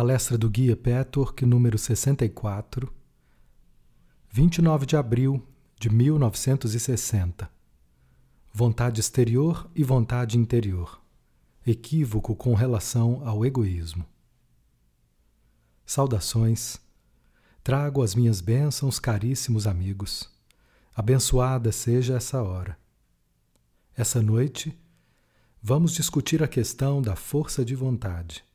Palestra do Guia Petwork, número 64, 29 de abril de 1960. Vontade exterior e vontade interior. Equívoco com relação ao egoísmo. Saudações. Trago as minhas bênçãos, caríssimos amigos. Abençoada seja essa hora. Essa noite, vamos discutir a questão da força de vontade.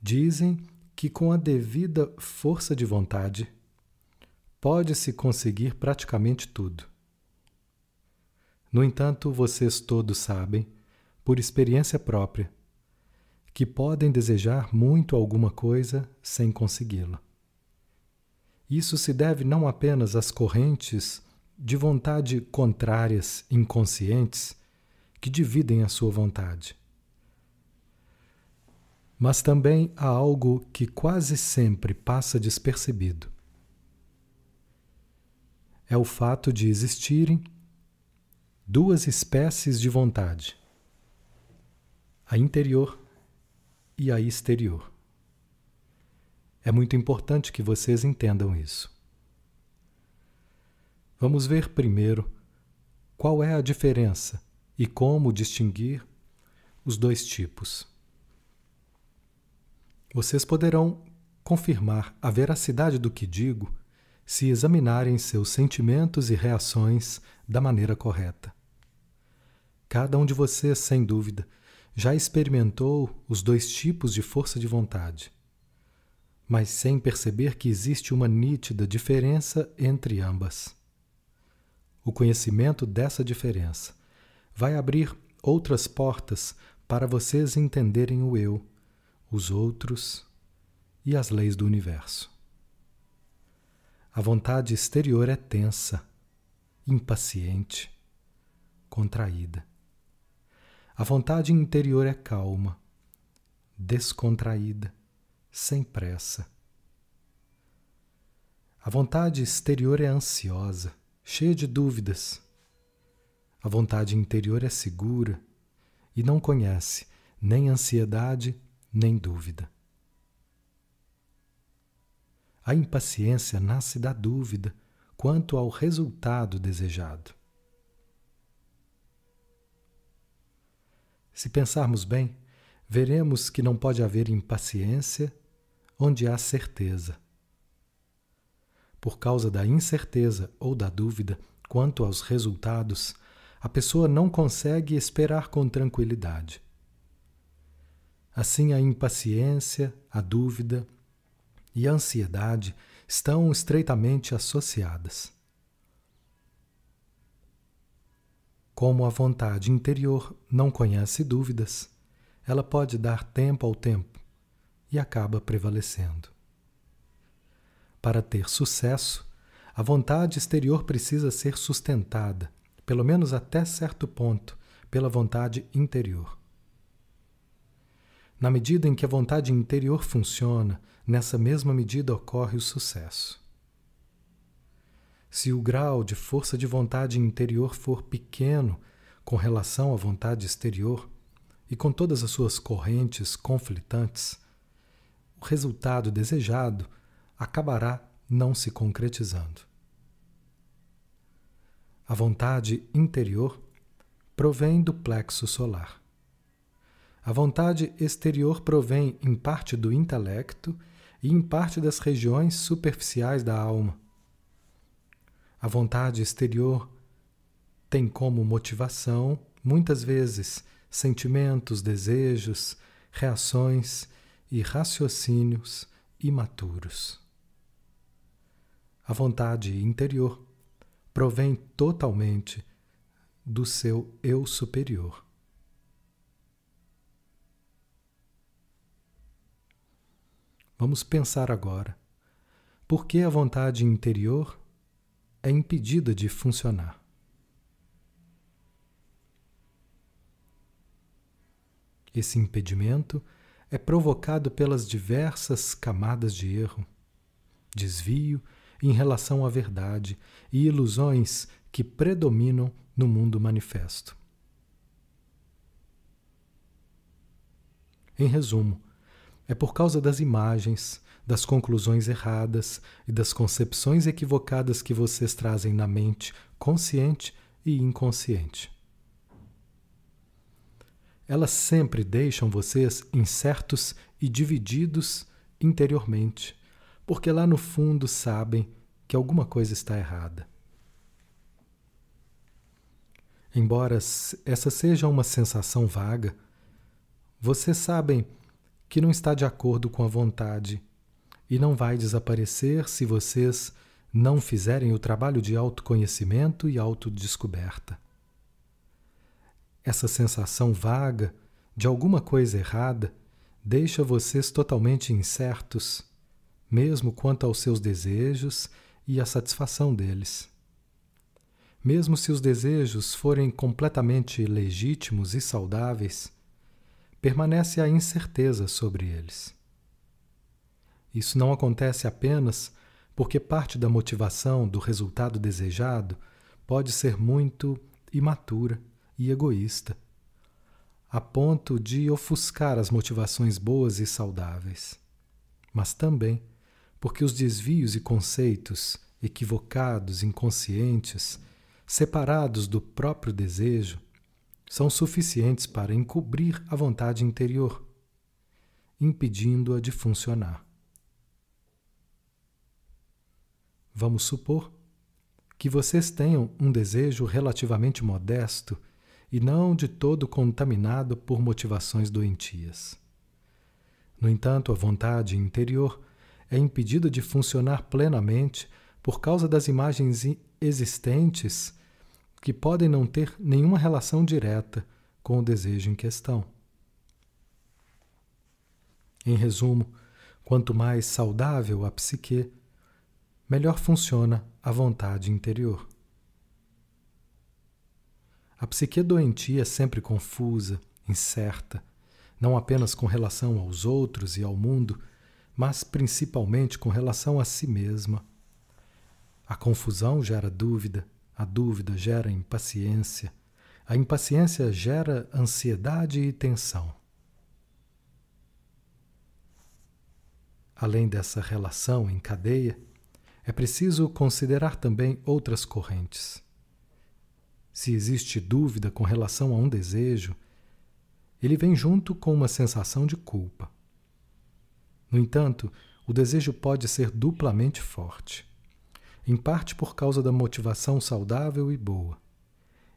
Dizem que com a devida força de vontade pode-se conseguir praticamente tudo. No entanto, vocês todos sabem, por experiência própria, que podem desejar muito alguma coisa sem consegui-la. Isso se deve não apenas às correntes de vontade contrárias inconscientes que dividem a sua vontade, mas também há algo que quase sempre passa despercebido. É o fato de existirem duas espécies de vontade, a interior e a exterior. É muito importante que vocês entendam isso. Vamos ver primeiro qual é a diferença e como distinguir os dois tipos. Vocês poderão confirmar a veracidade do que digo se examinarem seus sentimentos e reações da maneira correta. Cada um de vocês, sem dúvida, já experimentou os dois tipos de força de vontade, mas sem perceber que existe uma nítida diferença entre ambas. O conhecimento dessa diferença vai abrir outras portas para vocês entenderem o eu os outros e as leis do universo. A vontade exterior é tensa, impaciente, contraída. A vontade interior é calma, descontraída, sem pressa. A vontade exterior é ansiosa, cheia de dúvidas. A vontade interior é segura e não conhece nem ansiedade nem dúvida. A impaciência nasce da dúvida quanto ao resultado desejado. Se pensarmos bem, veremos que não pode haver impaciência onde há certeza. Por causa da incerteza ou da dúvida quanto aos resultados, a pessoa não consegue esperar com tranquilidade. Assim, a impaciência, a dúvida e a ansiedade estão estreitamente associadas. Como a vontade interior não conhece dúvidas, ela pode dar tempo ao tempo e acaba prevalecendo. Para ter sucesso, a vontade exterior precisa ser sustentada, pelo menos até certo ponto, pela vontade interior. Na medida em que a vontade interior funciona, nessa mesma medida ocorre o sucesso. Se o grau de força de vontade interior for pequeno com relação à vontade exterior, e com todas as suas correntes conflitantes, o resultado desejado acabará não se concretizando. A vontade interior provém do plexo solar. A vontade exterior provém em parte do intelecto e em parte das regiões superficiais da alma. A vontade exterior tem como motivação, muitas vezes, sentimentos, desejos, reações e raciocínios imaturos. A vontade interior provém totalmente do seu eu superior. Vamos pensar agora. Por que a vontade interior é impedida de funcionar? Esse impedimento é provocado pelas diversas camadas de erro, desvio em relação à verdade e ilusões que predominam no mundo manifesto. Em resumo, é por causa das imagens, das conclusões erradas e das concepções equivocadas que vocês trazem na mente, consciente e inconsciente. Elas sempre deixam vocês incertos e divididos interiormente, porque lá no fundo sabem que alguma coisa está errada. Embora essa seja uma sensação vaga, vocês sabem que não está de acordo com a vontade e não vai desaparecer se vocês não fizerem o trabalho de autoconhecimento e autodescoberta. Essa sensação vaga de alguma coisa errada deixa vocês totalmente incertos, mesmo quanto aos seus desejos e à satisfação deles. Mesmo se os desejos forem completamente legítimos e saudáveis, permanece a incerteza sobre eles. Isso não acontece apenas porque parte da motivação do resultado desejado pode ser muito imatura e egoísta, a ponto de ofuscar as motivações boas e saudáveis, mas também porque os desvios e conceitos equivocados, inconscientes, separados do próprio desejo, são suficientes para encobrir a vontade interior, impedindo-a de funcionar. Vamos supor que vocês tenham um desejo relativamente modesto e não de todo contaminado por motivações doentias. No entanto, a vontade interior é impedida de funcionar plenamente por causa das imagens existentes que podem não ter nenhuma relação direta com o desejo em questão. Em resumo, quanto mais saudável a psique, melhor funciona a vontade interior. A psique doentia é sempre confusa, incerta, não apenas com relação aos outros e ao mundo, mas principalmente com relação a si mesma. A confusão gera dúvida, a dúvida gera impaciência, a impaciência gera ansiedade e tensão. Além dessa relação em cadeia, é preciso considerar também outras correntes. Se existe dúvida com relação a um desejo, ele vem junto com uma sensação de culpa. No entanto, o desejo pode ser duplamente forte, em parte por causa da motivação saudável e boa,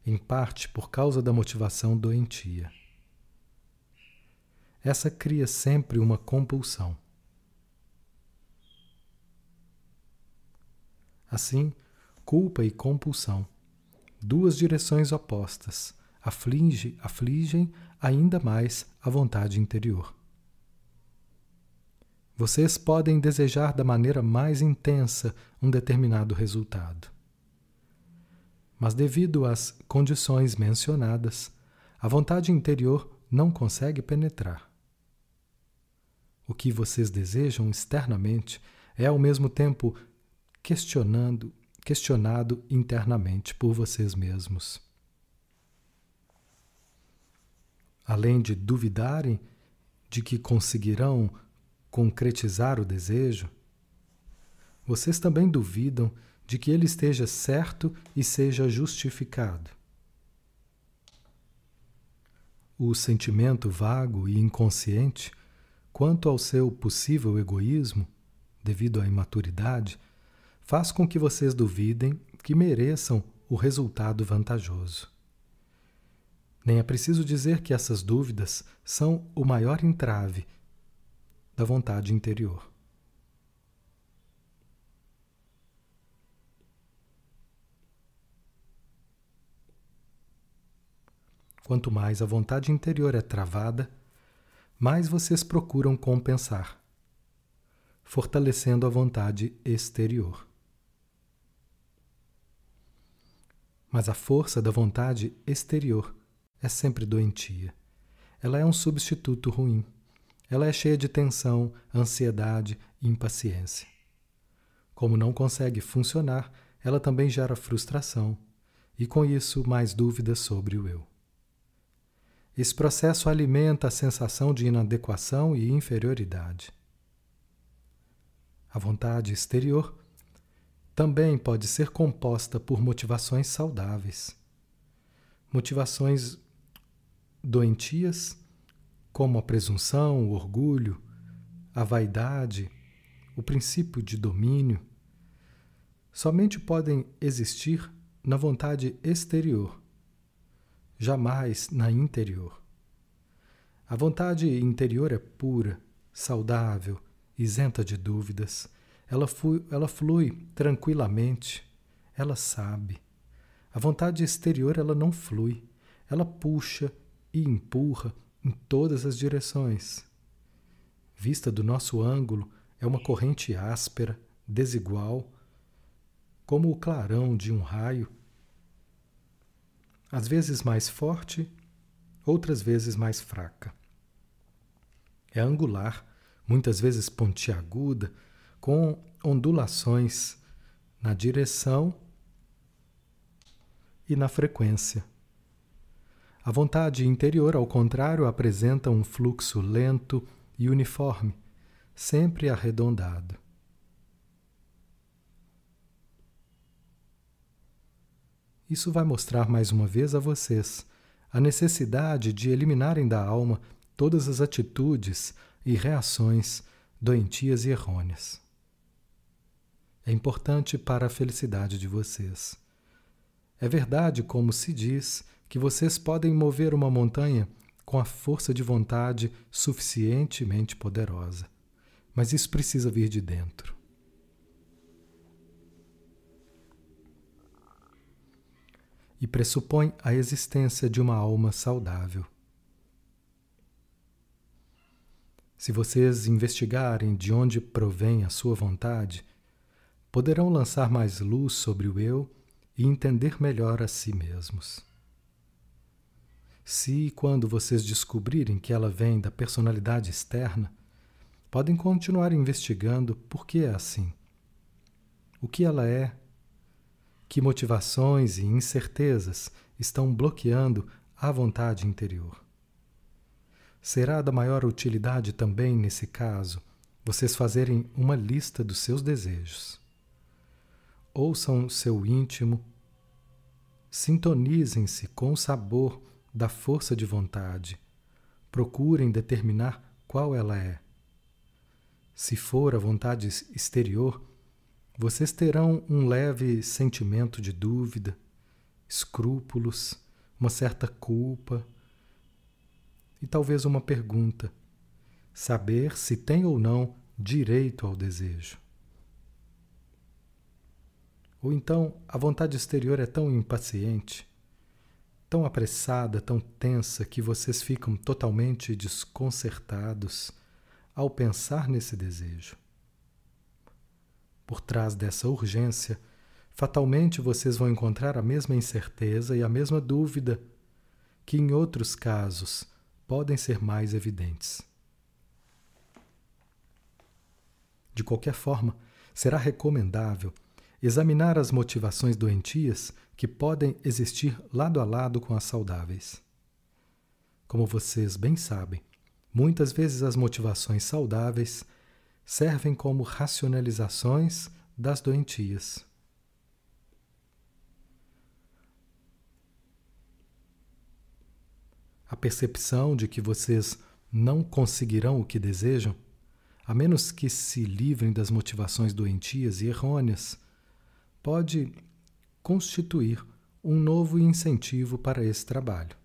em parte por causa da motivação doentia. Essa cria sempre uma compulsão. Assim, culpa e compulsão, duas direções opostas, aflige, afligem ainda mais a vontade interior. Vocês podem desejar da maneira mais intensa um determinado resultado. Mas, devido às condições mencionadas, a vontade interior não consegue penetrar. O que vocês desejam externamente é ao mesmo tempo questionando, questionado internamente por vocês mesmos. Além de duvidarem de que conseguirão concretizar o desejo, vocês também duvidam de que ele esteja certo e seja justificado. O sentimento vago e inconsciente quanto ao seu possível egoísmo, devido à imaturidade, faz com que vocês duvidem que mereçam o resultado vantajoso. Nem é preciso dizer que essas dúvidas são o maior entrave da vontade interior. Quanto mais a vontade interior é travada, mais vocês procuram compensar, fortalecendo a vontade exterior. Mas a força da vontade exterior é sempre doentia. Ela é um substituto ruim. Ela é cheia de tensão, ansiedade e impaciência. Como não consegue funcionar, ela também gera frustração e, com isso, mais dúvidas sobre o eu. esse processo alimenta a sensação de inadequação e inferioridade. A vontade exterior também pode ser composta por motivações saudáveis. Motivações doentias, como a presunção, o orgulho, a vaidade, o princípio de domínio, somente podem existir na vontade exterior, jamais na interior. A vontade interior é pura, saudável, isenta de dúvidas. Ela flui, ela flui tranquilamente. Ela sabe. A vontade exterior ela não flui. Ela puxa e empurra em todas as direções. Vista do nosso ângulo, é uma corrente áspera, desigual, como o clarão de um raio, às vezes mais forte, outras vezes mais fraca. É angular, muitas vezes pontiaguda, com ondulações na direção e na frequência. A vontade interior, ao contrário, apresenta um fluxo lento e uniforme, sempre arredondado. Isso vai mostrar mais uma vez a vocês a necessidade de eliminarem da alma todas as atitudes e reações doentias e errôneas. É importante para a felicidade de vocês. É verdade, como se diz, que vocês podem mover uma montanha com a força de vontade suficientemente poderosa. Mas isso precisa vir de dentro. E pressupõe a existência de uma alma saudável. Se vocês investigarem de onde provém a sua vontade, poderão lançar mais luz sobre o eu e entender melhor a si mesmos. Se, quando vocês descobrirem que ela vem da personalidade externa, podem continuar investigando por que é assim. O que ela é, que motivações e incertezas estão bloqueando a vontade interior. Será da maior utilidade também, nesse caso, vocês fazerem uma lista dos seus desejos. Ouçam seu íntimo, sintonizem-se com o sabor da força de vontade. Procurem determinar qual ela é. Se for a vontade exterior, vocês terão um leve sentimento de dúvida, escrúpulos, uma certa culpa e talvez uma pergunta: saber se tem ou não direito ao desejo. Ou então a vontade exterior é tão impaciente tão apressada, tão tensa, que vocês ficam totalmente desconcertados ao pensar nesse desejo. Por trás dessa urgência, fatalmente vocês vão encontrar a mesma incerteza e a mesma dúvida que em outros casos podem ser mais evidentes. De qualquer forma, será recomendável examinar as motivações doentias que podem existir lado a lado com as saudáveis. Como vocês bem sabem, muitas vezes as motivações saudáveis servem como racionalizações das doentias. A percepção de que vocês não conseguirão o que desejam, a menos que se livrem das motivações doentias e errôneas, pode constituir um novo incentivo para esse trabalho.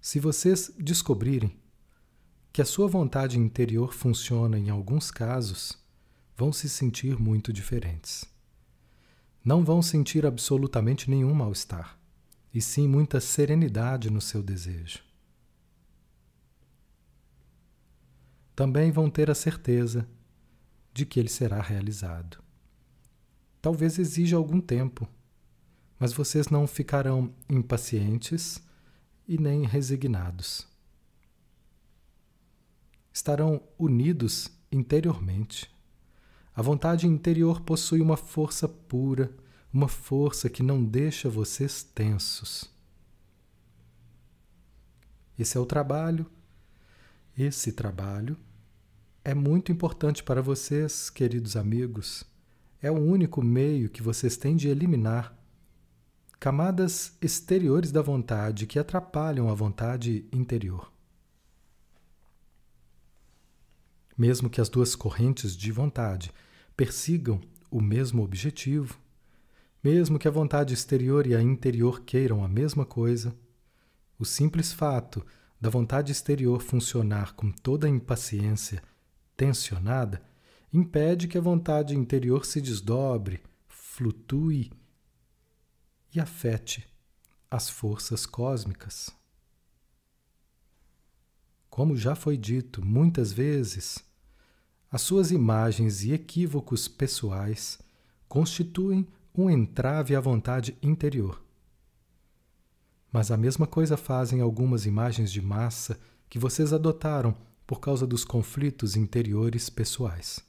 Se vocês descobrirem que a sua vontade interior funciona em alguns casos, vão se sentir muito diferentes. Não vão sentir absolutamente nenhum mal-estar, e sim muita serenidade no seu desejo. Também vão ter a certeza de que ele será realizado. Talvez exija algum tempo, mas vocês não ficarão impacientes e nem resignados. Estarão unidos interiormente. A vontade interior possui uma força pura, uma força que não deixa vocês tensos. Esse é o trabalho. Esse trabalho é muito importante para vocês, queridos amigos. É o único meio que vocês têm de eliminar camadas exteriores da vontade que atrapalham a vontade interior. Mesmo que as duas correntes de vontade persigam o mesmo objetivo, mesmo que a vontade exterior e a interior queiram a mesma coisa, o simples fato da vontade exterior funcionar com toda a impaciência tensionada impede que a vontade interior se desdobre, flutue e afete as forças cósmicas. Como já foi dito muitas vezes, as suas imagens e equívocos pessoais constituem um entrave à vontade interior. Mas a mesma coisa fazem algumas imagens de massa que vocês adotaram por causa dos conflitos interiores pessoais.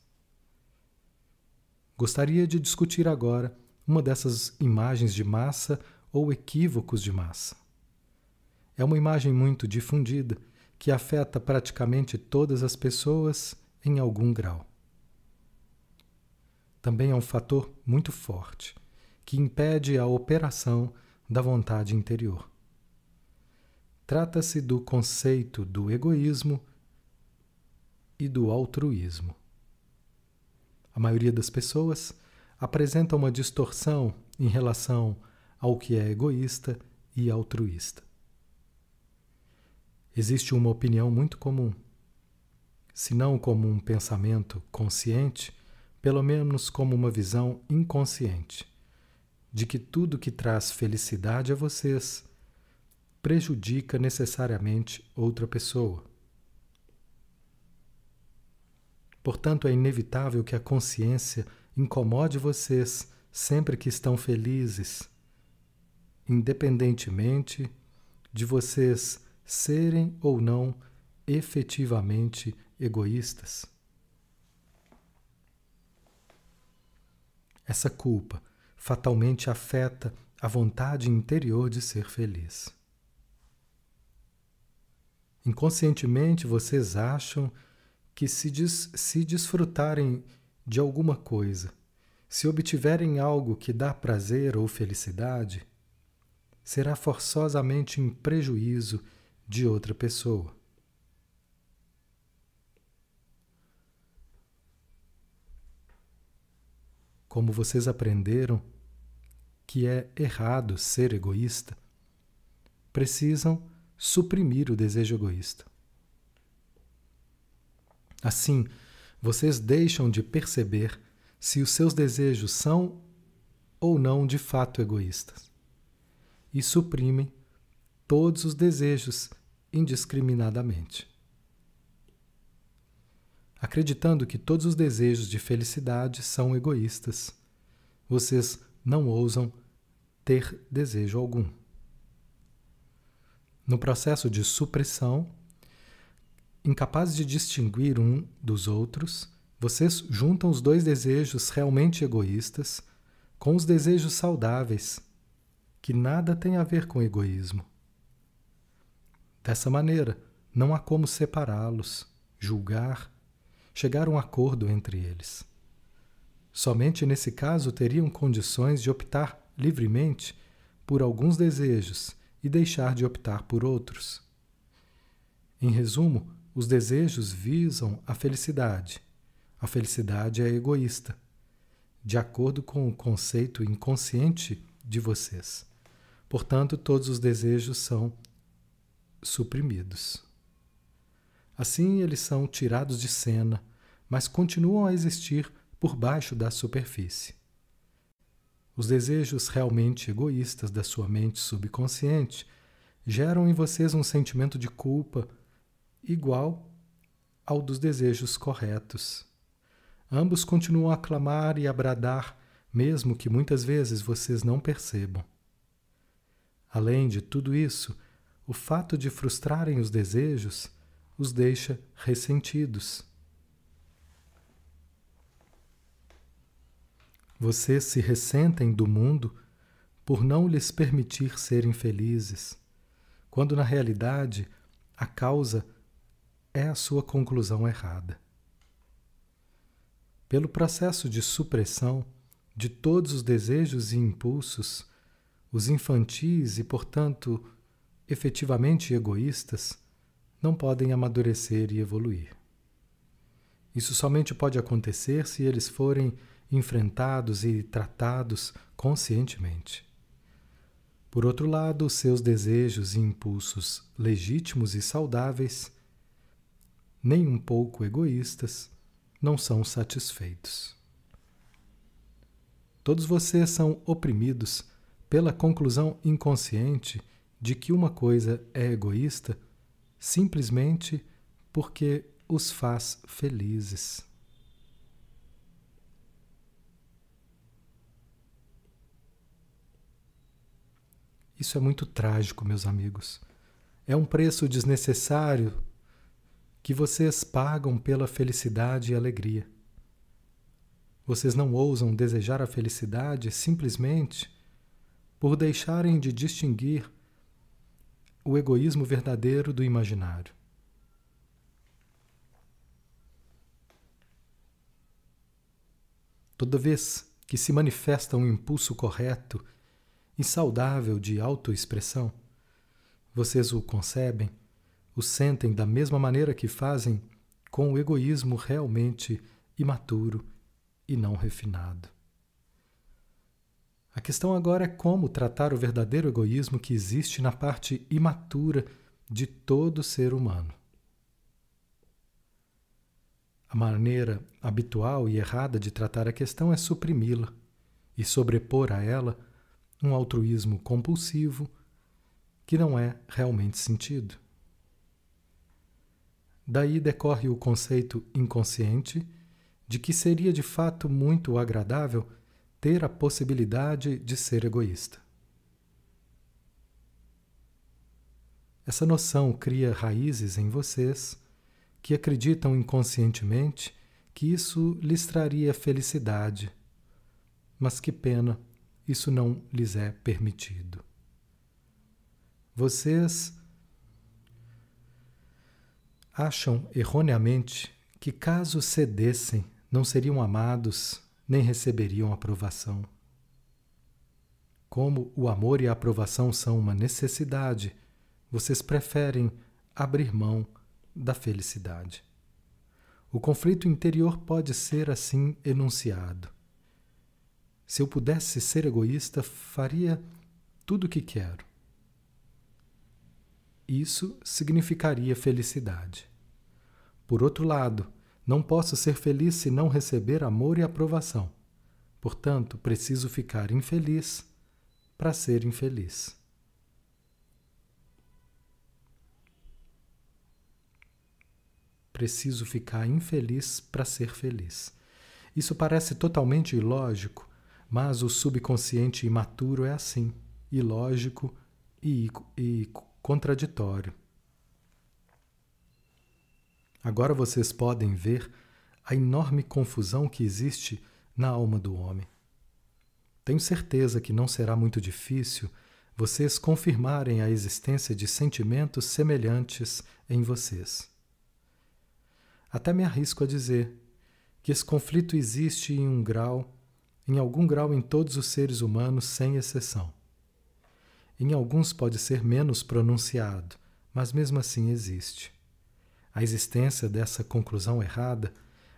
Gostaria de discutir agora uma dessas imagens de massa ou equívocos de massa. É uma imagem muito difundida que afeta praticamente todas as pessoas em algum grau. Também é um fator muito forte que impede a operação da vontade interior. Trata-se do conceito do egoísmo e do altruísmo. A maioria das pessoas apresenta uma distorção em relação ao que é egoísta e altruísta. Existe uma opinião muito comum, se não como um pensamento consciente, pelo menos como uma visão inconsciente, de que tudo que traz felicidade a vocês prejudica necessariamente outra pessoa. Portanto, é inevitável que a consciência incomode vocês sempre que estão felizes, independentemente de vocês serem ou não efetivamente egoístas. Essa culpa fatalmente afeta a vontade interior de ser feliz. Inconscientemente vocês acham que se, des se desfrutarem de alguma coisa, se obtiverem algo que dá prazer ou felicidade, será forçosamente em prejuízo de outra pessoa. Como vocês aprenderam que é errado ser egoísta, precisam suprimir o desejo egoísta. Assim, vocês deixam de perceber se os seus desejos são ou não de fato egoístas e suprimem todos os desejos indiscriminadamente. Acreditando que todos os desejos de felicidade são egoístas, vocês não ousam ter desejo algum. No processo de supressão, incapazes de distinguir um dos outros, vocês juntam os dois desejos realmente egoístas com os desejos saudáveis, que nada têm a ver com egoísmo. Dessa maneira, não há como separá-los, julgar, chegar a um acordo entre eles. Somente nesse caso teriam condições de optar livremente por alguns desejos e deixar de optar por outros. Em resumo, os desejos visam a felicidade. A felicidade é egoísta, de acordo com o conceito inconsciente de vocês. Portanto, todos os desejos são suprimidos. Assim, eles são tirados de cena, mas continuam a existir por baixo da superfície. Os desejos realmente egoístas da sua mente subconsciente geram em vocês um sentimento de culpa igual ao dos desejos corretos. Ambos continuam a clamar e a bradar, mesmo que muitas vezes vocês não percebam. Além de tudo isso, o fato de frustrarem os desejos os deixa ressentidos Vocês se ressentem do mundo por não lhes permitir serem felizes, quando na realidade a causa a sua conclusão errada. Pelo processo de supressão de todos os desejos e impulsos, os infantis e, portanto, efetivamente egoístas, não podem amadurecer e evoluir. Isso somente pode acontecer se eles forem enfrentados e tratados conscientemente. Por outro lado, seus desejos e impulsos legítimos e saudáveis, nem um pouco egoístas, não são satisfeitos. Todos vocês são oprimidos pela conclusão inconsciente de que uma coisa é egoísta simplesmente porque os faz felizes. Isso é muito trágico, meus amigos. É um preço desnecessário que vocês pagam pela felicidade e alegria. Vocês não ousam desejar a felicidade simplesmente por deixarem de distinguir o egoísmo verdadeiro do imaginário. Toda vez que se manifesta um impulso correto e saudável de autoexpressão, vocês o concebem, o sentem da mesma maneira que fazem com o egoísmo realmente imaturo e não refinado. A questão agora é como tratar o verdadeiro egoísmo que existe na parte imatura de todo ser humano. A maneira habitual e errada de tratar a questão é suprimi-la e sobrepor a ela um altruísmo compulsivo que não é realmente sentido. Daí decorre o conceito inconsciente de que seria de fato muito agradável ter a possibilidade de ser egoísta. Essa noção cria raízes em vocês que acreditam inconscientemente que isso lhes traria felicidade. Mas que pena isso não lhes é permitido. Vocês acham erroneamente que, caso cedessem, não seriam amados nem receberiam aprovação. Como o amor e a aprovação são uma necessidade, vocês preferem abrir mão da felicidade. O conflito interior pode ser assim enunciado. Se eu pudesse ser egoísta, faria tudo o que quero. Isso significaria felicidade. Por outro lado, não posso ser feliz se não receber amor e aprovação. Portanto, preciso ficar infeliz para ser infeliz. Preciso ficar infeliz para ser feliz. Isso parece totalmente ilógico, mas o subconsciente imaturo é assim, ilógico e, e contraditório. Agora vocês podem ver a enorme confusão que existe na alma do homem. Tenho certeza que não será muito difícil vocês confirmarem a existência de sentimentos semelhantes em vocês. Até me arrisco a dizer que esse conflito existe em um grau em algum grau em todos os seres humanos, sem exceção. Em alguns pode ser menos pronunciado, mas mesmo assim existe. A existência dessa conclusão errada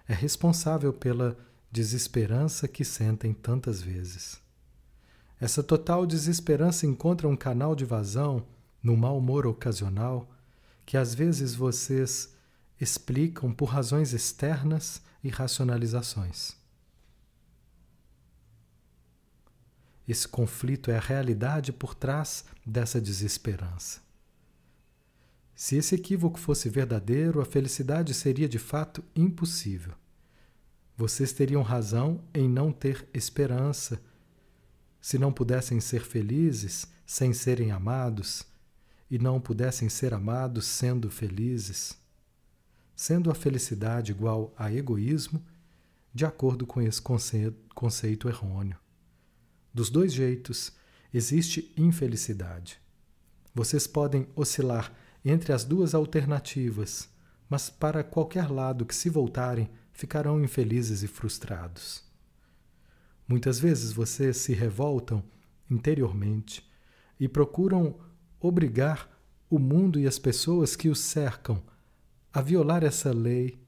é responsável pela desesperança que sentem tantas vezes. Essa total desesperança encontra um canal de vazão no mau humor ocasional que às vezes vocês explicam por razões externas e racionalizações. Esse conflito é a realidade por trás dessa desesperança. Se esse equívoco fosse verdadeiro, a felicidade seria de fato impossível. Vocês teriam razão em não ter esperança se não pudessem ser felizes sem serem amados e não pudessem ser amados sendo felizes. Sendo a felicidade igual a egoísmo, de acordo com esse conceito errôneo. Dos dois jeitos, existe infelicidade. Vocês podem oscilar entre as duas alternativas, mas para qualquer lado que se voltarem, ficarão infelizes e frustrados. Muitas vezes vocês se revoltam interiormente e procuram obrigar o mundo e as pessoas que os cercam a violar essa lei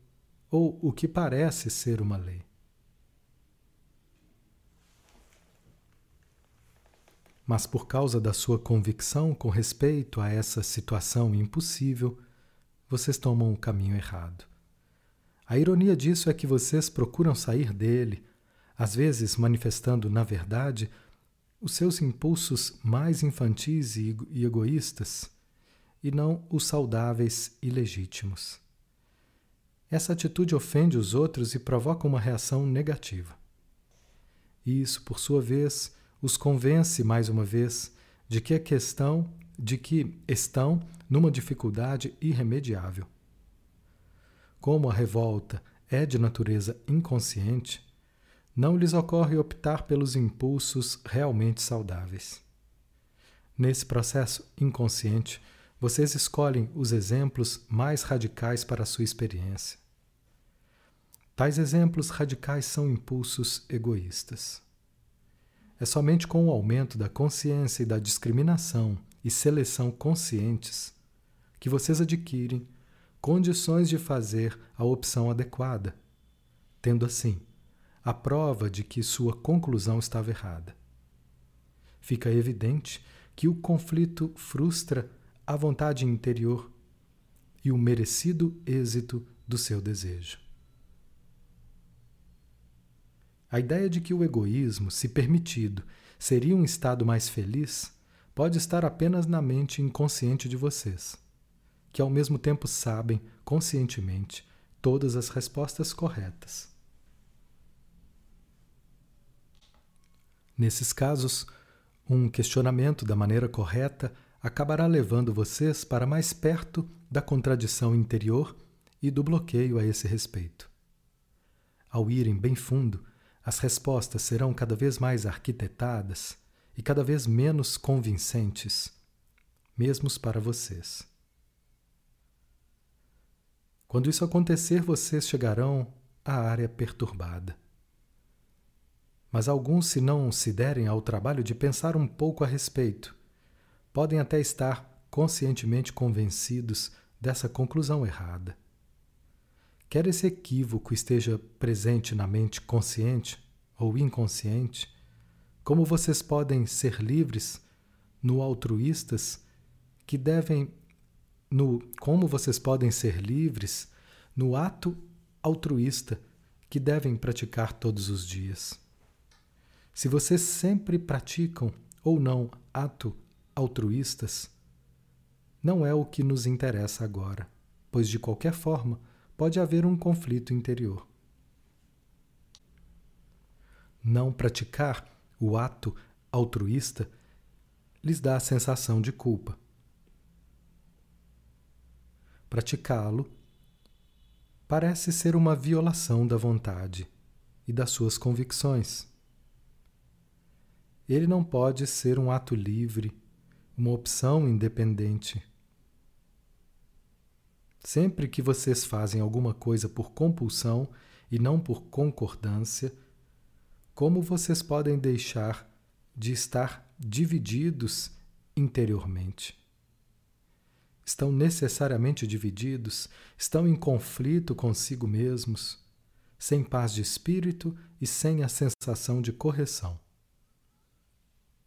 ou o que parece ser uma lei. Mas por causa da sua convicção com respeito a essa situação impossível, vocês tomam o caminho errado. A ironia disso é que vocês procuram sair dele, às vezes manifestando, na verdade, os seus impulsos mais infantis e egoístas, e não os saudáveis e legítimos. Essa atitude ofende os outros e provoca uma reação negativa. Isso, por sua vez, os convence mais uma vez de que a questão de que estão numa dificuldade irremediável. Como a revolta é de natureza inconsciente, não lhes ocorre optar pelos impulsos realmente saudáveis. Nesse processo inconsciente, vocês escolhem os exemplos mais radicais para a sua experiência. Tais exemplos radicais são impulsos egoístas. É somente com o aumento da consciência e da discriminação e seleção conscientes que vocês adquirem condições de fazer a opção adequada, tendo assim a prova de que sua conclusão estava errada. Fica evidente que o conflito frustra a vontade interior e o merecido êxito do seu desejo. A ideia de que o egoísmo, se permitido, seria um estado mais feliz pode estar apenas na mente inconsciente de vocês, que ao mesmo tempo sabem, conscientemente, todas as respostas corretas. Nesses casos, um questionamento da maneira correta acabará levando vocês para mais perto da contradição interior e do bloqueio a esse respeito. Ao irem bem fundo, as respostas serão cada vez mais arquitetadas e cada vez menos convincentes, mesmo para vocês. Quando isso acontecer, vocês chegarão à área perturbada. Mas alguns, se não se derem ao trabalho de pensar um pouco a respeito, podem até estar conscientemente convencidos dessa conclusão errada. Quer esse equívoco esteja presente na mente consciente ou inconsciente, como vocês podem ser livres no altruístas que devem no como vocês podem ser livres no ato altruísta que devem praticar todos os dias. Se vocês sempre praticam ou não ato altruístas, não é o que nos interessa agora, pois de qualquer forma pode haver um conflito interior. Não praticar o ato altruísta lhes dá a sensação de culpa. Praticá-lo parece ser uma violação da vontade e das suas convicções. Ele não pode ser um ato livre, uma opção independente Sempre que vocês fazem alguma coisa por compulsão e não por concordância, como vocês podem deixar de estar divididos interiormente? Estão necessariamente divididos, estão em conflito consigo mesmos, sem paz de espírito e sem a sensação de correção.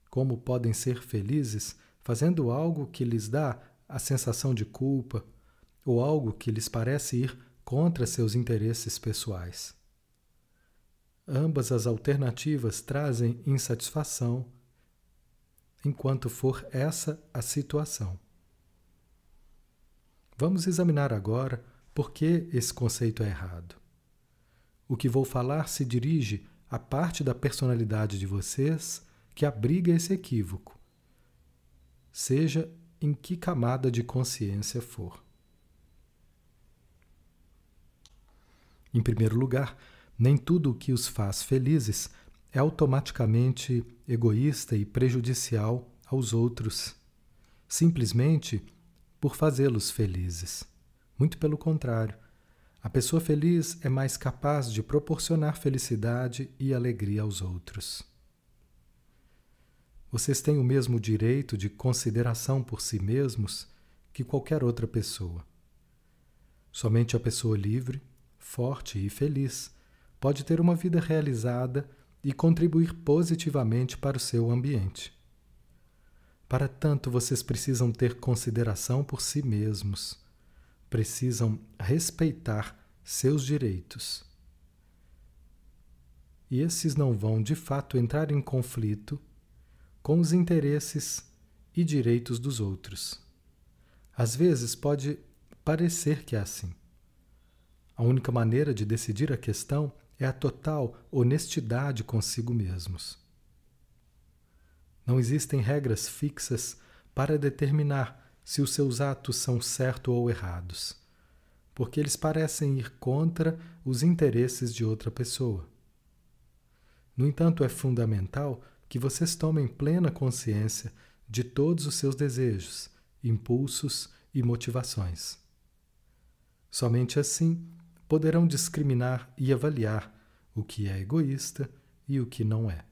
Como podem ser felizes fazendo algo que lhes dá a sensação de culpa, ou algo que lhes parece ir contra seus interesses pessoais. Ambas as alternativas trazem insatisfação, enquanto for essa a situação. Vamos examinar agora por que esse conceito é errado. O que vou falar se dirige à parte da personalidade de vocês que abriga esse equívoco, seja em que camada de consciência for. Em primeiro lugar, nem tudo o que os faz felizes é automaticamente egoísta e prejudicial aos outros, simplesmente por fazê-los felizes. Muito pelo contrário, a pessoa feliz é mais capaz de proporcionar felicidade e alegria aos outros. Vocês têm o mesmo direito de consideração por si mesmos que qualquer outra pessoa. Somente a pessoa livre, forte e feliz pode ter uma vida realizada e contribuir positivamente para o seu ambiente. Para tanto, vocês precisam ter consideração por si mesmos, precisam respeitar seus direitos. E esses não vão, de fato, entrar em conflito com os interesses e direitos dos outros. Às vezes pode parecer que é assim. A única maneira de decidir a questão é a total honestidade consigo mesmos. Não existem regras fixas para determinar se os seus atos são certos ou errados, porque eles parecem ir contra os interesses de outra pessoa. No entanto, é fundamental que vocês tomem plena consciência de todos os seus desejos, impulsos e motivações. Somente assim poderão discriminar e avaliar o que é egoísta e o que não é.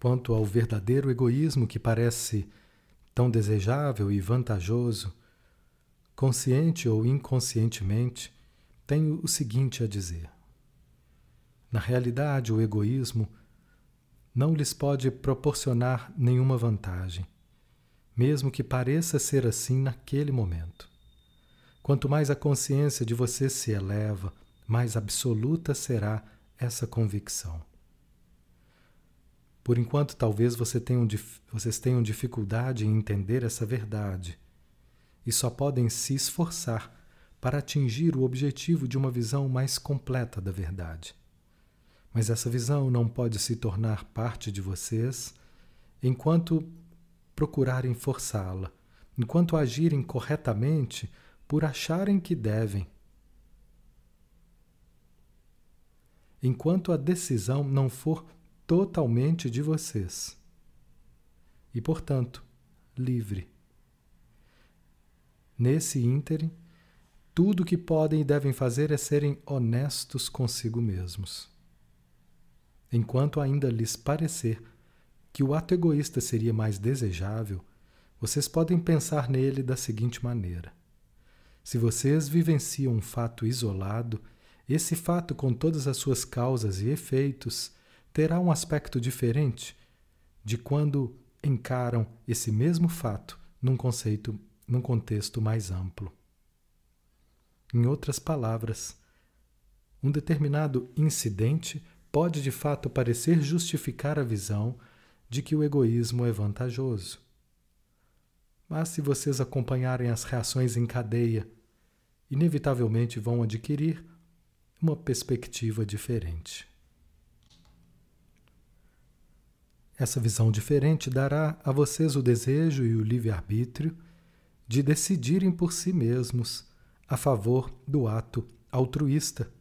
Quanto ao verdadeiro egoísmo que parece tão desejável e vantajoso, consciente ou inconscientemente, tenho o seguinte a dizer. Na realidade, o egoísmo não lhes pode proporcionar nenhuma vantagem, mesmo que pareça ser assim naquele momento. Quanto mais a consciência de você se eleva, mais absoluta será essa convicção. Por enquanto, talvez você tenham, vocês tenham dificuldade em entender essa verdade e só podem se esforçar para atingir o objetivo de uma visão mais completa da verdade. Mas essa visão não pode se tornar parte de vocês enquanto procurarem forçá-la, enquanto agirem corretamente por acharem que devem. Enquanto a decisão não for totalmente de vocês. E, portanto, livre. Nesse ínterim, tudo o que podem e devem fazer é serem honestos consigo mesmos. Enquanto ainda lhes parecer que o ato egoísta seria mais desejável, vocês podem pensar nele da seguinte maneira: se vocês vivenciam um fato isolado, esse fato, com todas as suas causas e efeitos, terá um aspecto diferente de quando encaram esse mesmo fato num conceito, num contexto mais amplo. Em outras palavras, um determinado incidente pode de fato parecer justificar a visão de que o egoísmo é vantajoso. Mas se vocês acompanharem as reações em cadeia, inevitavelmente vão adquirir uma perspectiva diferente. Essa visão diferente dará a vocês o desejo e o livre-arbítrio de decidirem por si mesmos a favor do ato altruísta,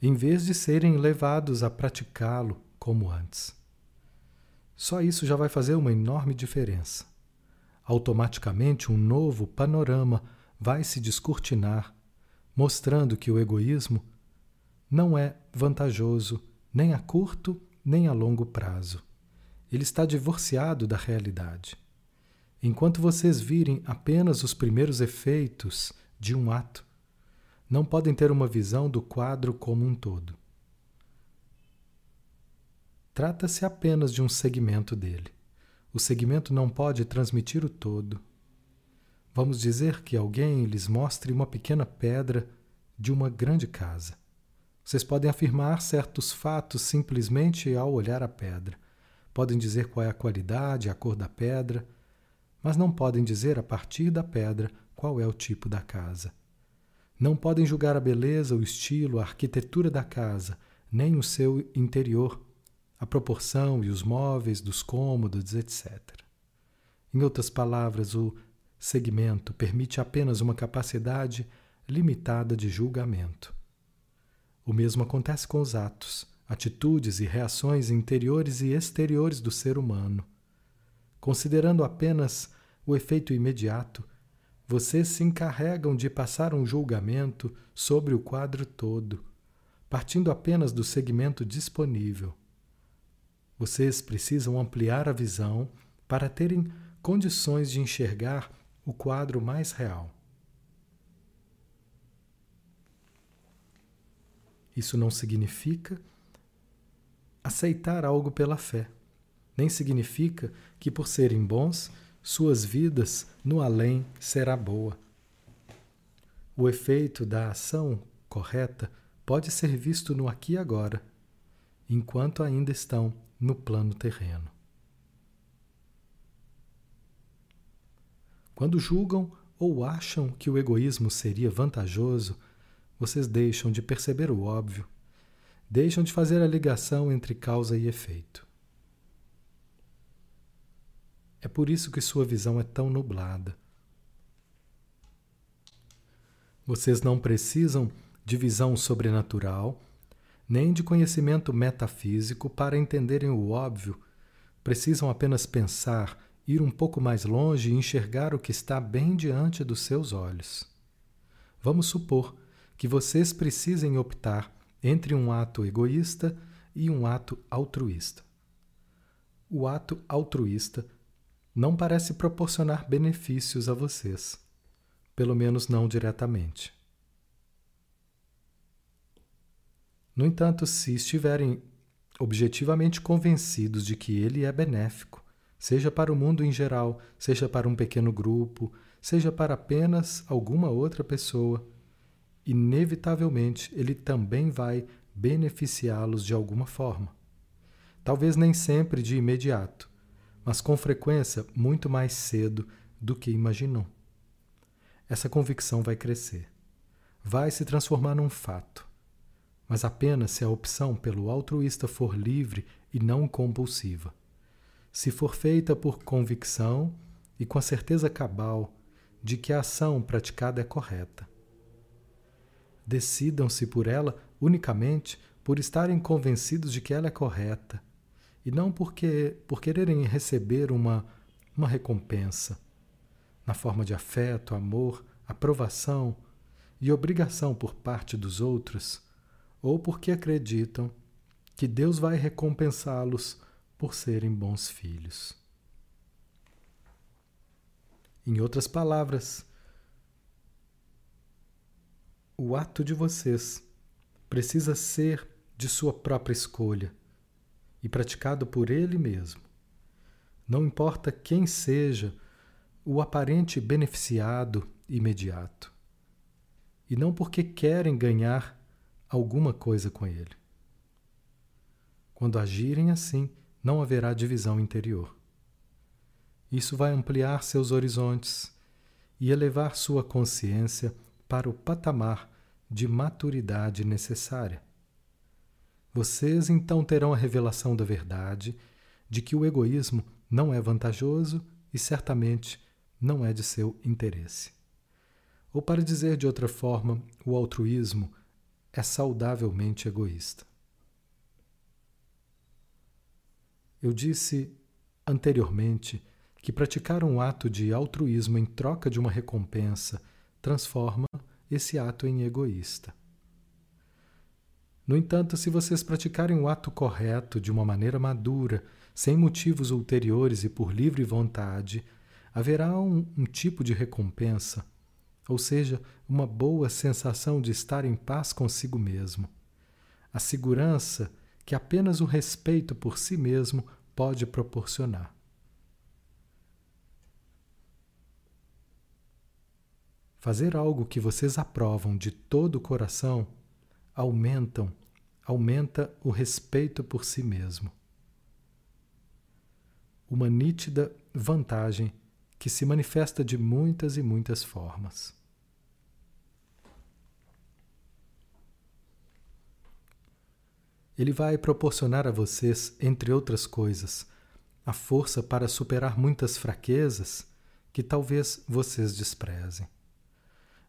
em vez de serem levados a praticá-lo como antes. Só isso já vai fazer uma enorme diferença. Automaticamente, um novo panorama vai se descortinar, mostrando que o egoísmo não é vantajoso nem a curto nem a longo prazo. Ele está divorciado da realidade. Enquanto vocês virem apenas os primeiros efeitos de um ato, não podem ter uma visão do quadro como um todo. Trata-se apenas de um segmento dele. O segmento não pode transmitir o todo. Vamos dizer que alguém lhes mostre uma pequena pedra de uma grande casa. Vocês podem afirmar certos fatos simplesmente ao olhar a pedra. Podem dizer qual é a qualidade, a cor da pedra, mas não podem dizer a partir da pedra qual é o tipo da casa. Não podem julgar a beleza, o estilo, a arquitetura da casa, nem o seu interior, a proporção e os móveis dos cômodos, etc. Em outras palavras, o segmento permite apenas uma capacidade limitada de julgamento. O mesmo acontece com os atos, atitudes e reações interiores e exteriores do ser humano. Considerando apenas o efeito imediato, vocês se encarregam de passar um julgamento sobre o quadro todo, partindo apenas do segmento disponível. Vocês precisam ampliar a visão para terem condições de enxergar o quadro mais real. Isso não significa aceitar algo pela fé, nem significa que, por serem bons, suas vidas no além será boa. O efeito da ação correta pode ser visto no aqui e agora, enquanto ainda estão no plano terreno. Quando julgam ou acham que o egoísmo seria vantajoso, vocês deixam de perceber o óbvio, deixam de fazer a ligação entre causa e efeito. É por isso que sua visão é tão nublada. Vocês não precisam de visão sobrenatural, nem de conhecimento metafísico para entenderem o óbvio. Precisam apenas pensar, ir um pouco mais longe e enxergar o que está bem diante dos seus olhos. Vamos supor que vocês precisem optar entre um ato egoísta e um ato altruísta. O ato altruísta não parece proporcionar benefícios a vocês, pelo menos não diretamente. No entanto, se estiverem objetivamente convencidos de que ele é benéfico, seja para o mundo em geral, seja para um pequeno grupo, seja para apenas alguma outra pessoa, inevitavelmente ele também vai beneficiá-los de alguma forma. Talvez nem sempre de imediato, mas com frequência muito mais cedo do que imaginou. Essa convicção vai crescer, vai se transformar num fato, mas apenas se a opção pelo altruísta for livre e não compulsiva. Se for feita por convicção e com a certeza cabal de que a ação praticada é correta. Decidam-se por ela unicamente por estarem convencidos de que ela é correta e não porque por quererem receber uma, uma recompensa na forma de afeto, amor, aprovação e obrigação por parte dos outros, ou porque acreditam que Deus vai recompensá-los por serem bons filhos. Em outras palavras, o ato de vocês precisa ser de sua própria escolha e praticado por ele mesmo. Não importa quem seja o aparente beneficiado imediato, e não porque querem ganhar alguma coisa com ele. Quando agirem assim, não haverá divisão interior. Isso vai ampliar seus horizontes e elevar sua consciência para o patamar de maturidade necessária. Vocês então terão a revelação da verdade de que o egoísmo não é vantajoso e certamente não é de seu interesse. Ou, para dizer de outra forma, o altruísmo é saudavelmente egoísta. Eu disse anteriormente que praticar um ato de altruísmo em troca de uma recompensa transforma esse ato em egoísta. No entanto, se vocês praticarem o ato correto de uma maneira madura, sem motivos ulteriores e por livre vontade, haverá um, um, tipo de recompensa, ou seja, uma boa sensação de estar em paz consigo mesmo. A segurança que apenas o respeito por si mesmo pode proporcionar. Fazer algo que vocês aprovam de todo o coração aumentam aumenta o respeito por si mesmo. Uma nítida vantagem que se manifesta de muitas e muitas formas. Ele vai proporcionar a vocês, entre outras coisas, a força para superar muitas fraquezas que talvez vocês desprezem.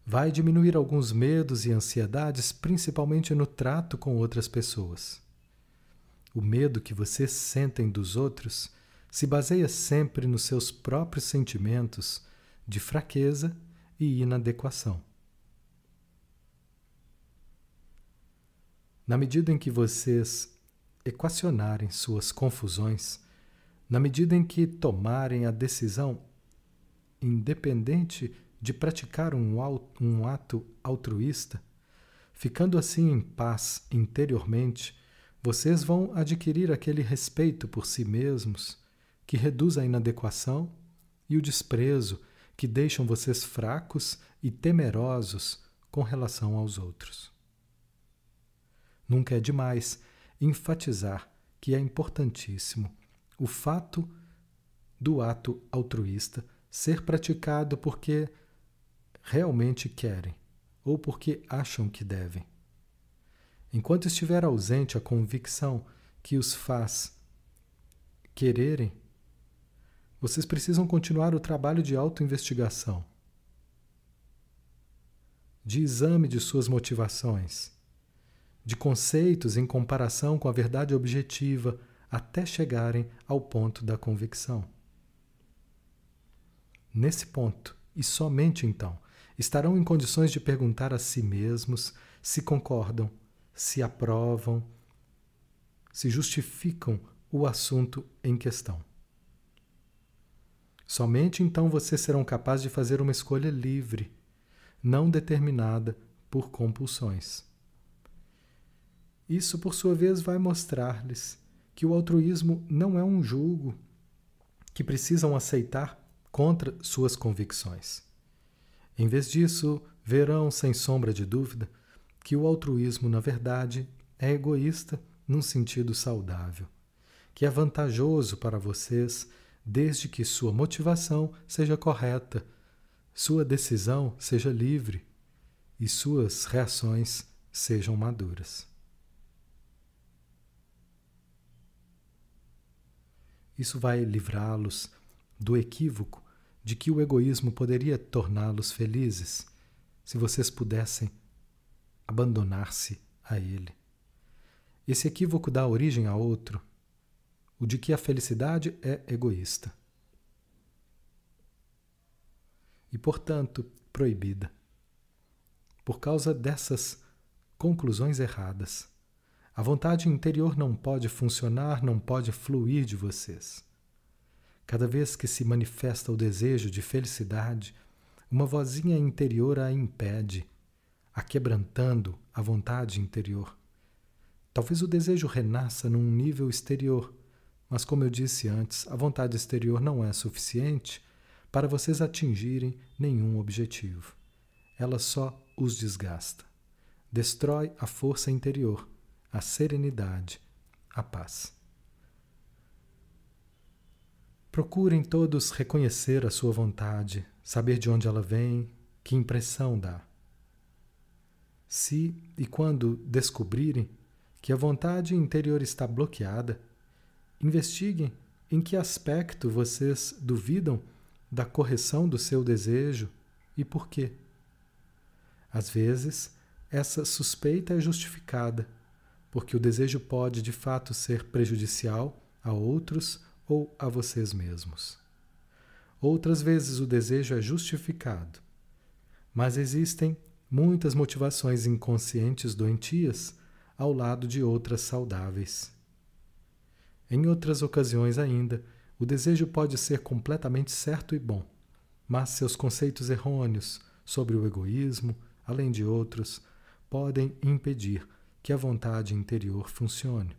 Vai diminuir alguns medos e ansiedades, principalmente no trato com outras pessoas. O medo que vocês sentem dos outros se baseia sempre nos seus próprios sentimentos de fraqueza e inadequação. Na medida em que vocês equacionarem suas confusões, na medida em que tomarem a decisão independente de praticar um ato altruísta, ficando assim em paz interiormente, vocês vão adquirir aquele respeito por si mesmos que reduz a inadequação e o desprezo que deixam vocês fracos e temerosos com relação aos outros. Nunca é demais enfatizar que é importantíssimo o fato do ato altruísta ser praticado porque realmente querem ou porque acham que devem. Enquanto estiver ausente a convicção que os faz quererem, vocês precisam continuar o trabalho de autoinvestigação, de exame de suas motivações, de conceitos em comparação com a verdade objetiva, até chegarem ao ponto da convicção. Nesse ponto, e somente então, estarão em condições de perguntar a si mesmos se concordam, se aprovam, se justificam o assunto em questão. Somente então vocês serão capazes de fazer uma escolha livre, não determinada por compulsões. Isso, por sua vez, vai mostrar-lhes que o altruísmo não é um julgo que precisam aceitar contra suas convicções. Em vez disso, verão, sem sombra de dúvida, que o altruísmo, na verdade, é egoísta num sentido saudável, que é vantajoso para vocês desde que sua motivação seja correta, sua decisão seja livre e suas reações sejam maduras. Isso vai livrá-los do equívoco de que o egoísmo poderia torná-los felizes se vocês pudessem abandonar-se a ele. Esse equívoco dá origem a outro, o de que a felicidade é egoísta e, portanto, proibida. Por causa dessas conclusões erradas, a vontade interior não pode funcionar, não pode fluir de vocês. Cada vez que se manifesta o desejo de felicidade, uma vozinha interior a impede, aquebrantando a vontade interior. Talvez o desejo renasça num nível exterior, mas, como eu disse antes, a vontade exterior não é suficiente para vocês atingirem nenhum objetivo. Ela só os desgasta. Destrói a força interior, a serenidade, a paz. Procurem todos reconhecer a sua vontade, saber de onde ela vem, que impressão dá. Se e quando descobrirem que a vontade interior está bloqueada, investiguem em que aspecto vocês duvidam da correção do seu desejo e por quê. Às vezes, essa suspeita é justificada, porque o desejo pode de fato ser prejudicial a outros ou a vocês mesmos. Outras vezes o desejo é justificado, mas existem muitas motivações inconscientes doentias ao lado de outras saudáveis. Em outras ocasiões ainda, o desejo pode ser completamente certo e bom, mas seus conceitos errôneos sobre o egoísmo, além de outros, podem impedir que a vontade interior funcione.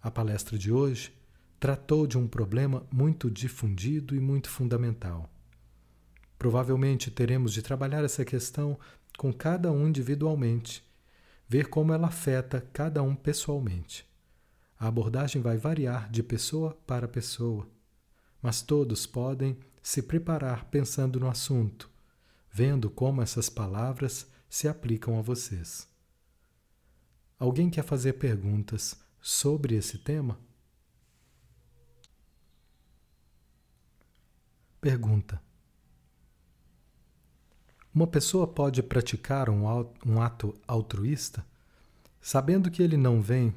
A palestra de hoje tratou de um problema muito difundido e muito fundamental. Provavelmente teremos de trabalhar essa questão com cada um individualmente, ver como ela afeta cada um pessoalmente. A abordagem vai variar de pessoa para pessoa, mas todos podem se preparar pensando no assunto, vendo como essas palavras se aplicam a vocês. Alguém quer fazer perguntas sobre esse tema? Pergunta: Uma pessoa pode praticar um ato altruísta sabendo que ele não vem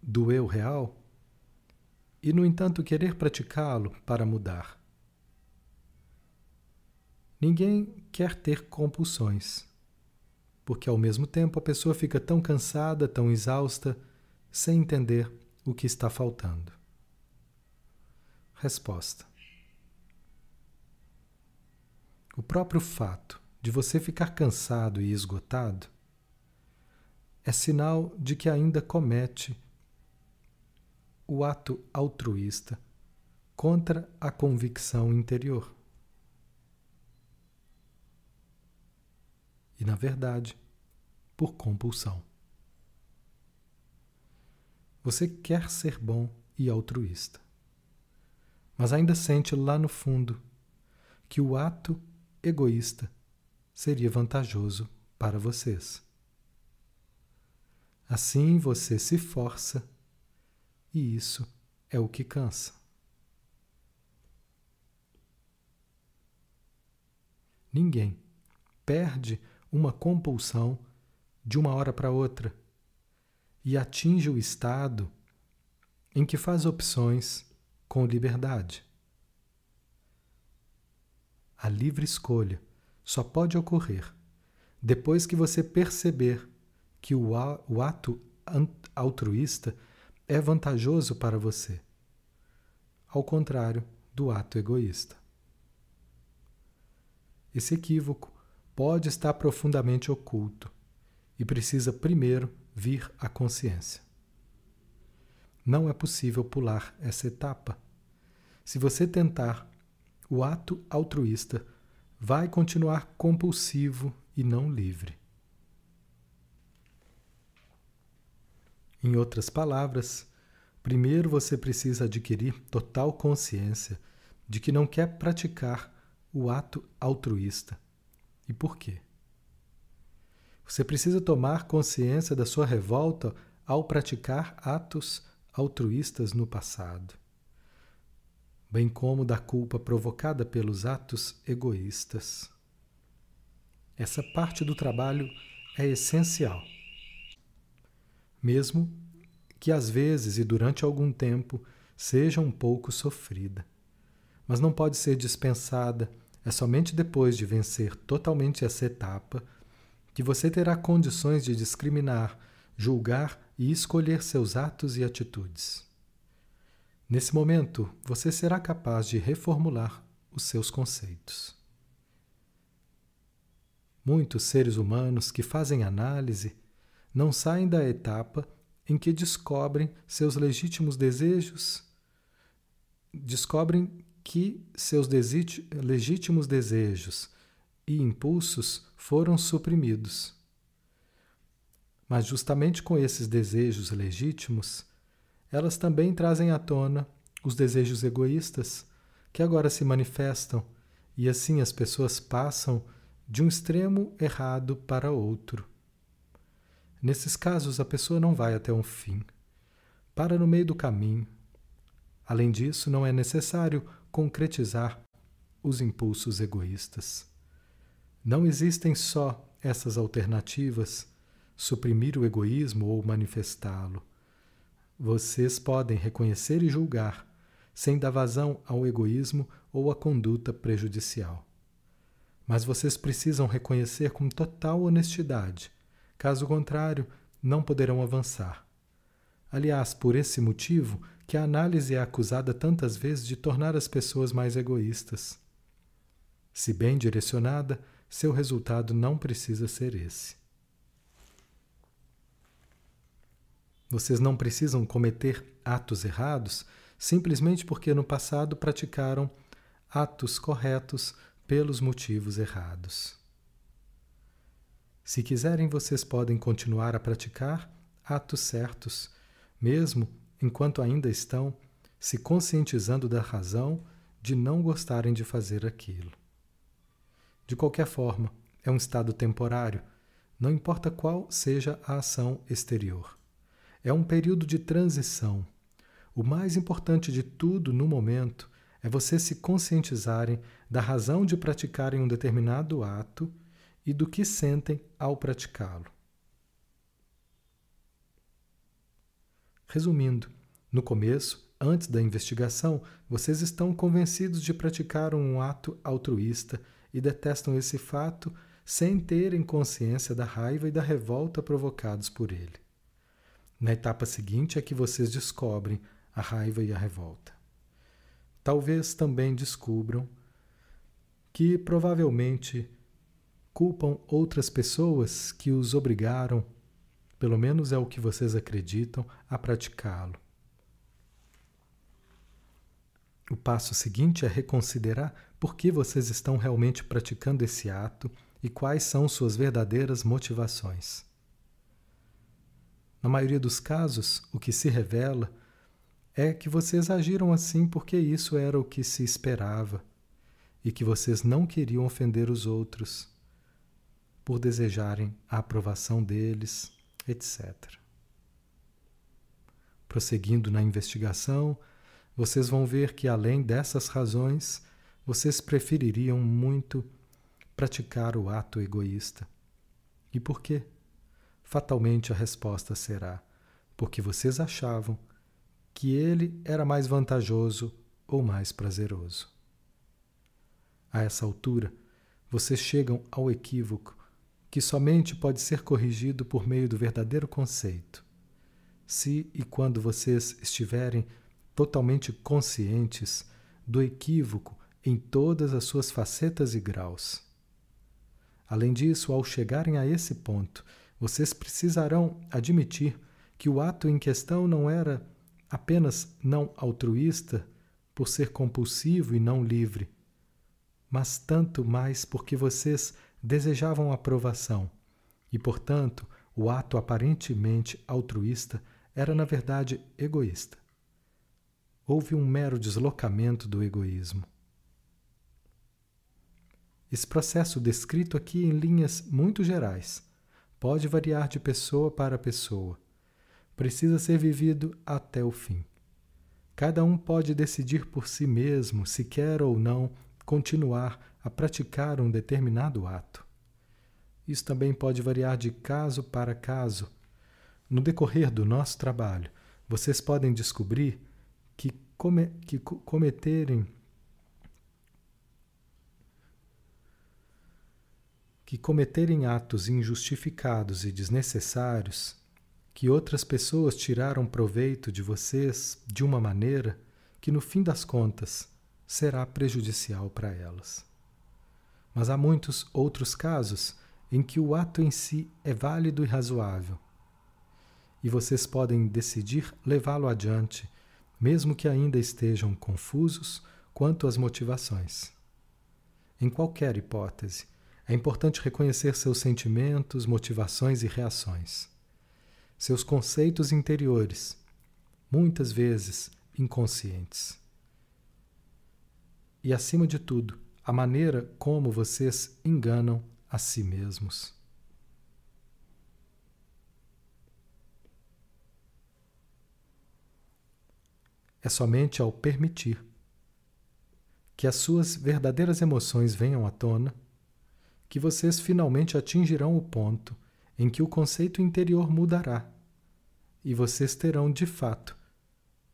do eu real e, no entanto, querer praticá-lo para mudar? Ninguém quer ter compulsões, porque ao mesmo tempo a pessoa fica tão cansada, tão exausta, sem entender o que está faltando. Resposta: O próprio fato de você ficar cansado e esgotado é sinal de que ainda comete o ato altruísta contra a convicção interior. E, na verdade, por compulsão. Você quer ser bom e altruísta, mas ainda sente lá no fundo que o ato egoísta seria vantajoso para vocês. Assim você se força e isso é o que cansa. Ninguém perde uma compulsão de uma hora para outra e atinge o estado em que faz opções com liberdade. A livre escolha só pode ocorrer depois que você perceber que o, ato altruísta é vantajoso para você, ao contrário do ato egoísta. Esse equívoco pode estar profundamente oculto e precisa primeiro vir à consciência. Não é possível pular essa etapa. Se você tentar o ato altruísta vai continuar compulsivo e não livre. Em outras palavras, primeiro você precisa adquirir total consciência de que não quer praticar o ato altruísta. E por quê? Você precisa tomar consciência da sua revolta ao praticar atos altruístas no passado bem como da culpa provocada pelos atos egoístas. Essa parte do trabalho é essencial. Mesmo que às vezes e durante algum tempo seja um pouco sofrida, mas não pode ser dispensada. É somente depois de vencer totalmente essa etapa que você terá condições de discriminar, julgar e escolher seus atos e atitudes. Nesse momento, você será capaz de reformular os seus conceitos. Muitos seres humanos que fazem análise não saem da etapa em que descobrem seus legítimos desejos, descobrem que seus legítimos desejos e impulsos foram suprimidos. Mas, justamente com esses desejos legítimos, elas também trazem à tona os desejos egoístas que agora se manifestam, e assim as pessoas passam de um extremo errado para outro. Nesses casos, a pessoa não vai até um fim, para no meio do caminho. Além disso, não é necessário concretizar os impulsos egoístas. Não existem só essas alternativas, suprimir o egoísmo ou manifestá-lo. Vocês podem reconhecer e julgar, sem dar vazão ao egoísmo ou à conduta prejudicial. Mas vocês precisam reconhecer com total honestidade, caso contrário, não poderão avançar. Aliás, por esse motivo que a análise é acusada tantas vezes de tornar as pessoas mais egoístas. Se bem direcionada, seu resultado não precisa ser esse. Vocês não precisam cometer atos errados simplesmente porque no passado praticaram atos corretos pelos motivos errados. Se quiserem, vocês podem continuar a praticar atos certos, mesmo enquanto ainda estão se conscientizando da razão de não gostarem de fazer aquilo. De qualquer forma, é um estado temporário, não importa qual seja a ação exterior. É um período de transição. O mais importante de tudo no momento é vocês se conscientizarem da razão de praticarem um determinado ato e do que sentem ao praticá-lo. Resumindo, no começo, antes da investigação, vocês estão convencidos de praticar um ato altruísta e detestam esse fato sem terem consciência da raiva e da revolta provocados por ele. Na etapa seguinte é que vocês descobrem a raiva e a revolta. Talvez também descubram que provavelmente culpam outras pessoas que os obrigaram, pelo menos é o que vocês acreditam, a praticá-lo. O passo seguinte é reconsiderar por que vocês estão realmente praticando esse ato e quais são suas verdadeiras motivações. Na maioria dos casos, o que se revela é que vocês agiram assim porque isso era o que se esperava e que vocês não queriam ofender os outros por desejarem a aprovação deles, etc. Prosseguindo na investigação, vocês vão ver que além dessas razões, vocês prefeririam muito praticar o ato egoísta. E por quê? Fatalmente a resposta será: porque vocês achavam que ele era mais vantajoso ou mais prazeroso. A essa altura, vocês chegam ao equívoco que somente pode ser corrigido por meio do verdadeiro conceito. Se e quando vocês estiverem totalmente conscientes do equívoco em todas as suas facetas e graus. Além disso, ao chegarem a esse ponto, vocês precisarão admitir que o ato em questão não era apenas não altruísta por ser compulsivo e não livre, mas tanto mais porque vocês desejavam aprovação e, portanto, o ato aparentemente altruísta era, na verdade, egoísta. Houve um mero deslocamento do egoísmo. Esse processo descrito aqui em linhas muito gerais pode variar de pessoa para pessoa. Precisa ser vivido até o fim. Cada um pode decidir por si mesmo se quer ou não continuar a praticar um determinado ato. Isso também pode variar de caso para caso. No decorrer do nosso trabalho, vocês podem descobrir que, come, que cometerem que cometerem atos injustificados e desnecessários, que outras pessoas tiraram proveito de vocês de uma maneira que, no fim das contas, será prejudicial para elas. Mas há muitos outros casos em que o ato em si é válido e razoável, e vocês podem decidir levá-lo adiante, mesmo que ainda estejam confusos quanto às motivações. Em qualquer hipótese, é importante reconhecer seus sentimentos, motivações e reações. Seus conceitos interiores, muitas vezes inconscientes. E, acima de tudo, a maneira como vocês enganam a si mesmos. É somente ao permitir que as suas verdadeiras emoções venham à tona que vocês finalmente atingirão o ponto em que o conceito interior mudará e vocês terão de fato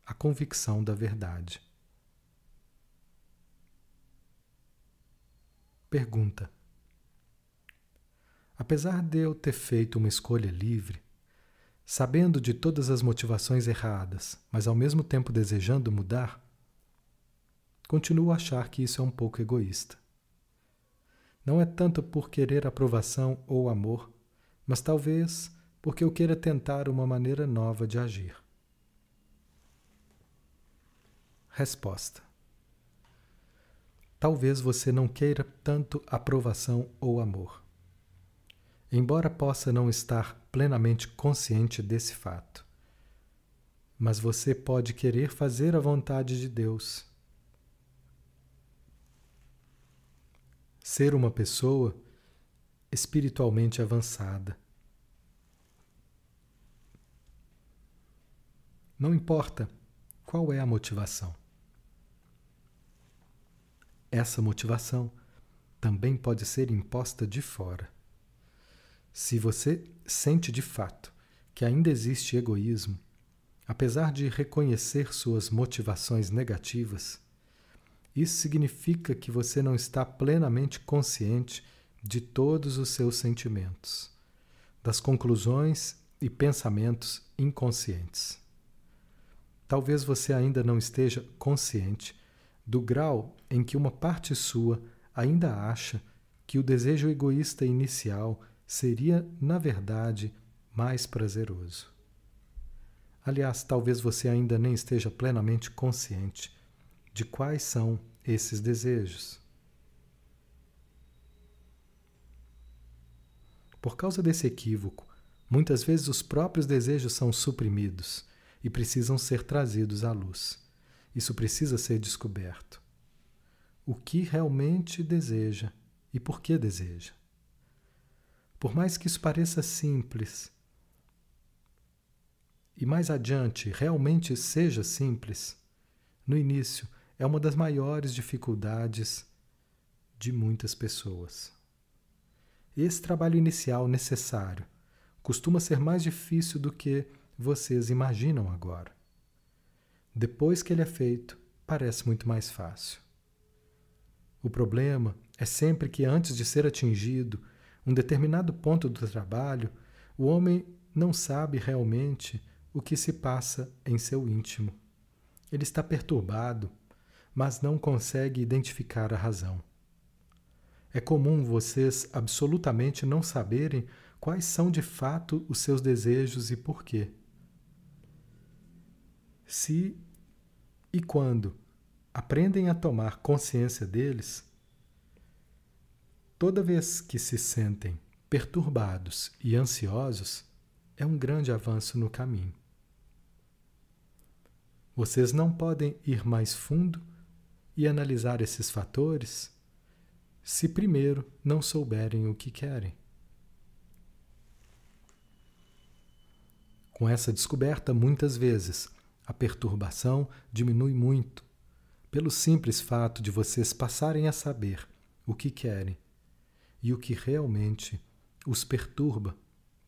a convicção da verdade. Pergunta: Apesar de eu ter feito uma escolha livre, sabendo de todas as motivações erradas, mas ao mesmo tempo desejando mudar, continuo a achar que isso é um pouco egoísta. Não é tanto por querer aprovação ou amor, mas talvez porque eu queira tentar uma maneira nova de agir. Resposta: Talvez você não queira tanto aprovação ou amor. Embora possa não estar plenamente consciente desse fato, mas você pode querer fazer a vontade de Deus ser uma pessoa espiritualmente avançada. Não importa qual é a motivação. Essa motivação também pode ser imposta de fora. Se você sente de fato que ainda existe egoísmo, apesar de reconhecer suas motivações negativas, isso significa que você não está plenamente consciente de todos os seus sentimentos, das conclusões e pensamentos inconscientes. Talvez você ainda não esteja consciente do grau em que uma parte sua ainda acha que o desejo egoísta inicial seria, na verdade, mais prazeroso. Aliás, talvez você ainda nem esteja plenamente consciente de quais são esses desejos. Por causa desse equívoco, muitas vezes os próprios desejos são suprimidos e precisam ser trazidos à luz. Isso precisa ser descoberto. O que realmente deseja e por que deseja. Por mais que isso pareça simples, e mais adiante realmente seja simples, no início é uma das maiores dificuldades de muitas pessoas. Esse trabalho inicial necessário costuma ser mais difícil do que vocês imaginam agora. Depois que ele é feito, parece muito mais fácil. O problema é sempre que, antes de ser atingido um determinado ponto do trabalho, o homem não sabe realmente o que se passa em seu íntimo. Ele está perturbado, mas não consegue identificar a razão. É comum vocês absolutamente não saberem quais são de fato os seus desejos e por quê. Se e quando aprendem a tomar consciência deles, toda vez que se sentem perturbados e ansiosos, é um grande avanço no caminho. Vocês não podem ir mais fundo e analisar esses fatores se primeiro não souberem o que querem. Com essa descoberta, muitas vezes, a perturbação diminui muito, pelo simples fato de vocês passarem a saber o que querem e o que realmente os perturba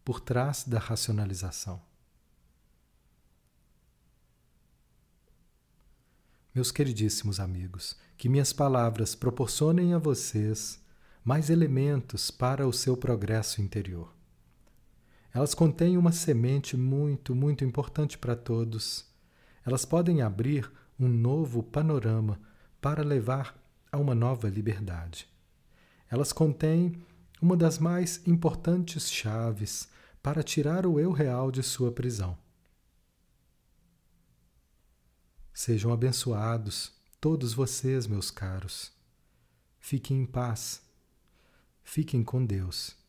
por trás da racionalização. Meus queridíssimos amigos, que minhas palavras proporcionem a vocês mais elementos para o seu progresso interior. Elas contêm uma semente muito, muito importante para todos. Elas podem abrir um novo panorama para levar a uma nova liberdade. Elas contêm uma das mais importantes chaves para tirar o eu real de sua prisão. Sejam abençoados todos vocês, meus caros. Fiquem em paz. Fiquem com Deus.